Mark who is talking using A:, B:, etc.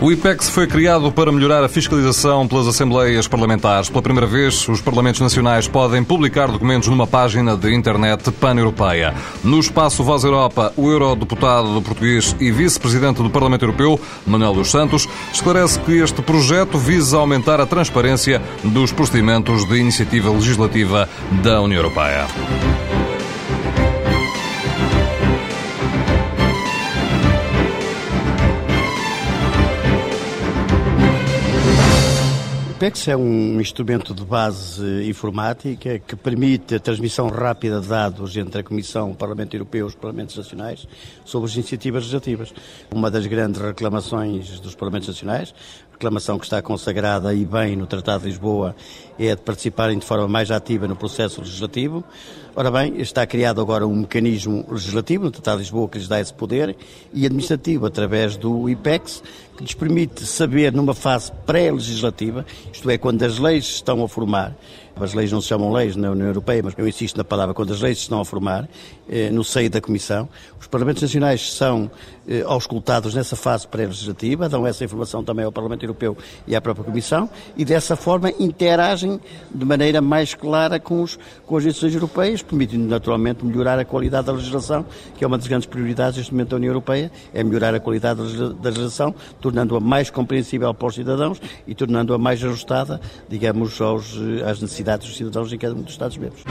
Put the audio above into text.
A: O IPEX foi criado para melhorar a fiscalização pelas Assembleias Parlamentares. Pela primeira vez, os Parlamentos Nacionais podem publicar documentos numa página de internet pan-europeia. No espaço Voz Europa, o eurodeputado português e vice-presidente do Parlamento Europeu, Manuel dos Santos, esclarece que este projeto visa aumentar a transparência dos procedimentos de iniciativa legislativa da União Europeia.
B: PEX é um instrumento de base informática que permite a transmissão rápida de dados entre a Comissão, o Parlamento Europeu e os Parlamentos Nacionais sobre as iniciativas legislativas. Uma das grandes reclamações dos Parlamentos Nacionais, reclamação que está consagrada e bem no Tratado de Lisboa, é de participarem de forma mais ativa no processo legislativo. Ora bem, está criado agora um mecanismo legislativo no Tratado de Lisboa que lhes dá esse poder e administrativo através do IPEX, que lhes permite saber numa fase pré-legislativa, isto é, quando as leis estão a formar, as leis não se chamam leis na União Europeia, mas eu insisto na palavra, quando as leis estão a formar, eh, no seio da Comissão, os Parlamentos Nacionais são eh, auscultados nessa fase pré-legislativa, dão essa informação também ao Parlamento Europeu e à própria Comissão, e dessa forma interagem de maneira mais clara com, os, com as instituições europeias, permitindo naturalmente melhorar a qualidade da legislação, que é uma das grandes prioridades neste momento da União Europeia, é melhorar a qualidade da legislação, tornando-a mais compreensível para os cidadãos e tornando-a mais ajustada, digamos, aos, às necessidades dos cidadãos em cada um dos Estados-membros.